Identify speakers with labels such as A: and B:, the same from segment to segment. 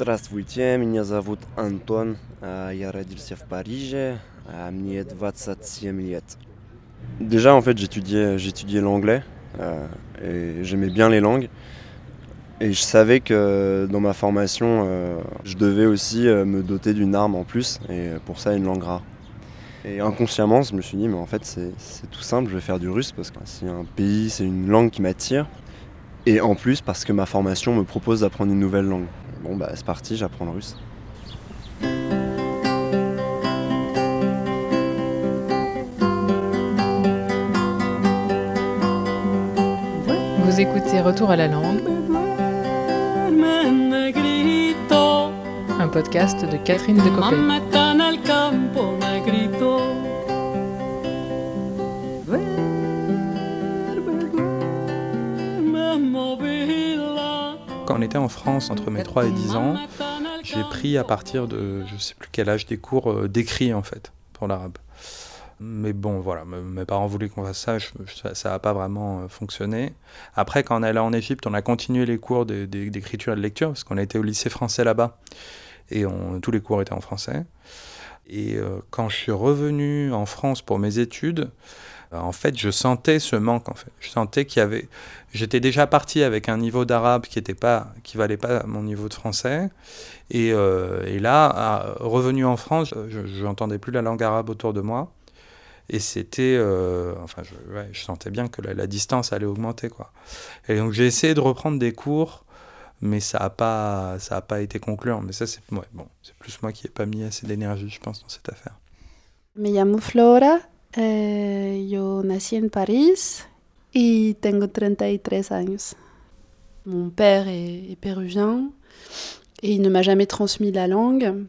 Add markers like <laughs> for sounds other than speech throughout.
A: Здравствуйте, меня зовут Антон. Я родился в Париже. Мне 27 лет. Déjà, en fait, j'étudiais, j'étudiais l'anglais euh, et j'aimais bien les langues. Et je savais que dans ma formation, euh, je devais aussi euh, me doter d'une arme en plus, et pour ça, une langue rare. Et inconsciemment, je me suis dit, mais en fait, c'est c'est tout simple, je vais faire du russe parce que c'est un pays, c'est une langue qui m'attire. Et en plus, parce que ma formation me propose d'apprendre une nouvelle langue. Bon, bah, c'est parti, j'apprends le russe.
B: Vous écoutez Retour à la langue, un podcast de Catherine Decopé.
C: Quand on était en France entre mes 3 et 10 ans, j'ai pris à partir de je sais plus quel âge des cours euh, d'écrit en fait pour l'arabe. Mais bon, voilà, me- mes parents voulaient qu'on fasse ça, ça n'a pas vraiment euh, fonctionné. Après, quand on est allé en Égypte, on a continué les cours d'écriture et de lecture, parce qu'on été au lycée français là-bas, et on- tous les cours étaient en français. Et euh, quand je suis revenu en France pour mes études, en fait, je sentais ce manque. En fait, je sentais qu'il y avait. J'étais déjà parti avec un niveau d'arabe qui était pas, qui valait pas mon niveau de français. Et, euh, là, revenu en France, je n'entendais plus la langue arabe autour de moi. Et c'était, euh, enfin, je, sentais bien que la, la distance allait augmenter, quoi. Et donc j'ai essayé de reprendre des cours, mais ça n'a pas, ça a pas été concluant. Mais ça, c'est, ouais, bon, c'est plus moi qui n'ai pas mis assez d'énergie, je pense, dans cette affaire.
D: Me llamo Flora, eh, yo nací en París y tengo 33 años. Mon père est, est péruvien et il ne m'a jamais transmis la langue.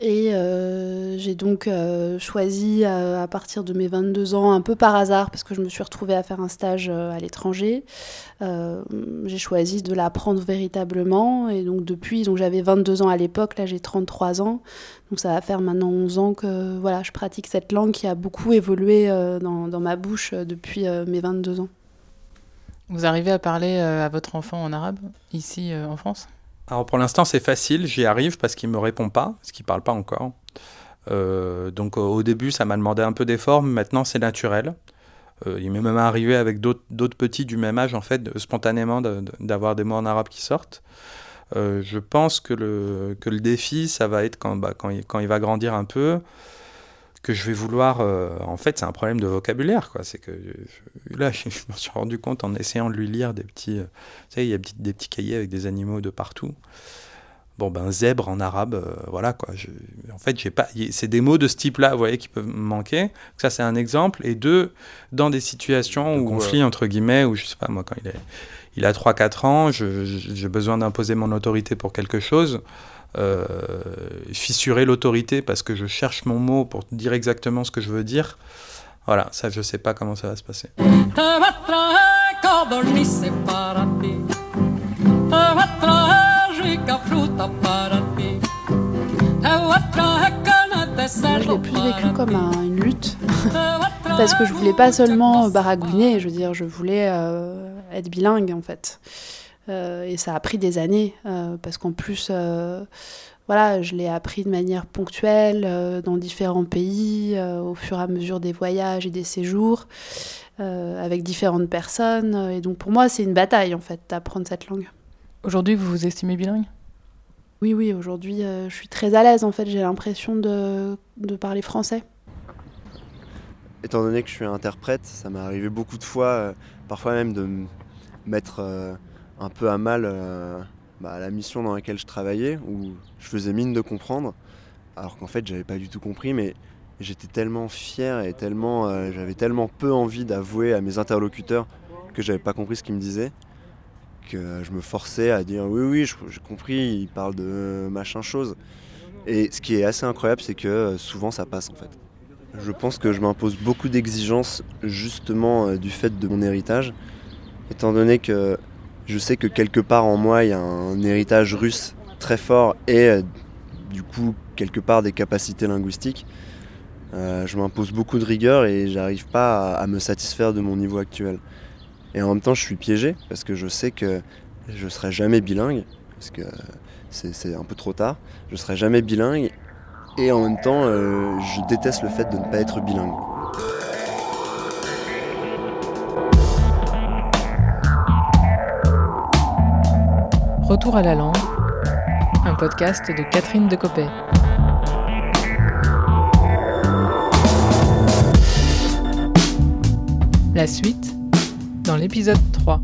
D: Et euh, j'ai donc euh, choisi euh, à partir de mes 22 ans, un peu par hasard, parce que je me suis retrouvée à faire un stage à l'étranger, j'ai choisi de l'apprendre véritablement. Et donc depuis, donc j'avais 22 ans à l'époque, là j'ai 33 ans. Donc ça va faire maintenant 11 ans que voilà, je pratique cette langue qui a beaucoup évolué dans, ma bouche depuis mes 22 ans.
B: Vous arrivez à parler à votre enfant en arabe, ici en France?
C: Alors pour l'instant, c'est facile, j'y arrive parce qu'il me répond pas, parce qu'il parle pas encore. Euh, donc au début, ça m'a demandé un peu d'effort, mais maintenant c'est naturel. Euh, il m'est même arrivé avec d'autres petits du même âge, en fait, spontanément d'avoir des mots en arabe qui sortent. Euh, je pense que le, défi, ça va être quand, bah, il va grandir un peu, que je vais vouloir... euh, en fait, c'est un problème de vocabulaire, quoi. C'est que <laughs> je- là, je, je me suis rendu compte en essayant de lui lire des petits... euh, vous savez, il y a des petits cahiers avec des animaux de partout. Bon, ben, zèbre en arabe, euh, voilà, quoi. Je- en fait, j'ai pas... c'est des mots de ce type-là, vous voyez, qui peuvent me manquer. Ça, c'est un exemple. Et deux, dans des situations
A: De
C: où...
A: conflit,
C: entre guillemets, où, je sais pas, moi, quand il est... Il a 3-4 ans, j'ai besoin d'imposer mon autorité pour quelque chose. Euh, fissurer l'autorité parce que je cherche mon mot pour dire exactement ce que je veux dire. Voilà, ça, je sais pas comment ça va se passer.
D: Moi, je l'ai plus vécu comme un- une lutte, <laughs> parce que je voulais pas seulement baragouiner, je veux dire, je voulais euh, être bilingue en fait. Euh, et ça a pris des années, euh, parce qu'en plus, euh, voilà, je l'ai appris de manière ponctuelle euh, dans différents pays, euh, au fur et à mesure des voyages et des séjours, euh, avec différentes personnes. Et donc pour moi, c'est une bataille en fait d'apprendre cette langue.
B: Aujourd'hui, vous vous estimez bilingue?
D: Oui, oui, aujourd'hui, euh, je suis très à l'aise en fait, j'ai l'impression de, de parler français.
A: Étant donné que je suis interprète, ça m'est arrivé beaucoup de fois, euh, parfois même de me mettre euh, un peu à mal euh, bah, la mission dans laquelle je travaillais, où je faisais mine de comprendre, alors qu'en fait j'avais pas du tout compris, mais j'étais tellement fier et tellement, euh, j'avais tellement peu envie d'avouer à mes interlocuteurs que j'avais pas compris ce qu'ils me disaient, que je me forçais à dire oui oui, j'ai compris, il parle de machin chose. Et ce qui est assez incroyable, c'est que euh, souvent ça passe en fait. Je pense que je m'impose beaucoup d'exigences justement euh, du fait de mon héritage, étant donné que je sais que quelque part en moi il y a un héritage russe très fort et euh, du coup quelque part des capacités linguistiques. Euh, je m'impose beaucoup de rigueur et j'arrive pas à, me satisfaire de mon niveau actuel. Et en même temps je suis piégé parce que je sais que je serai jamais bilingue parce que c'est un peu trop tard. Je serai jamais bilingue et en même temps, euh, je déteste le fait de ne pas être bilingue.
B: Retour à la langue, un podcast de Catherine Decopé. La suite dans l'épisode 3.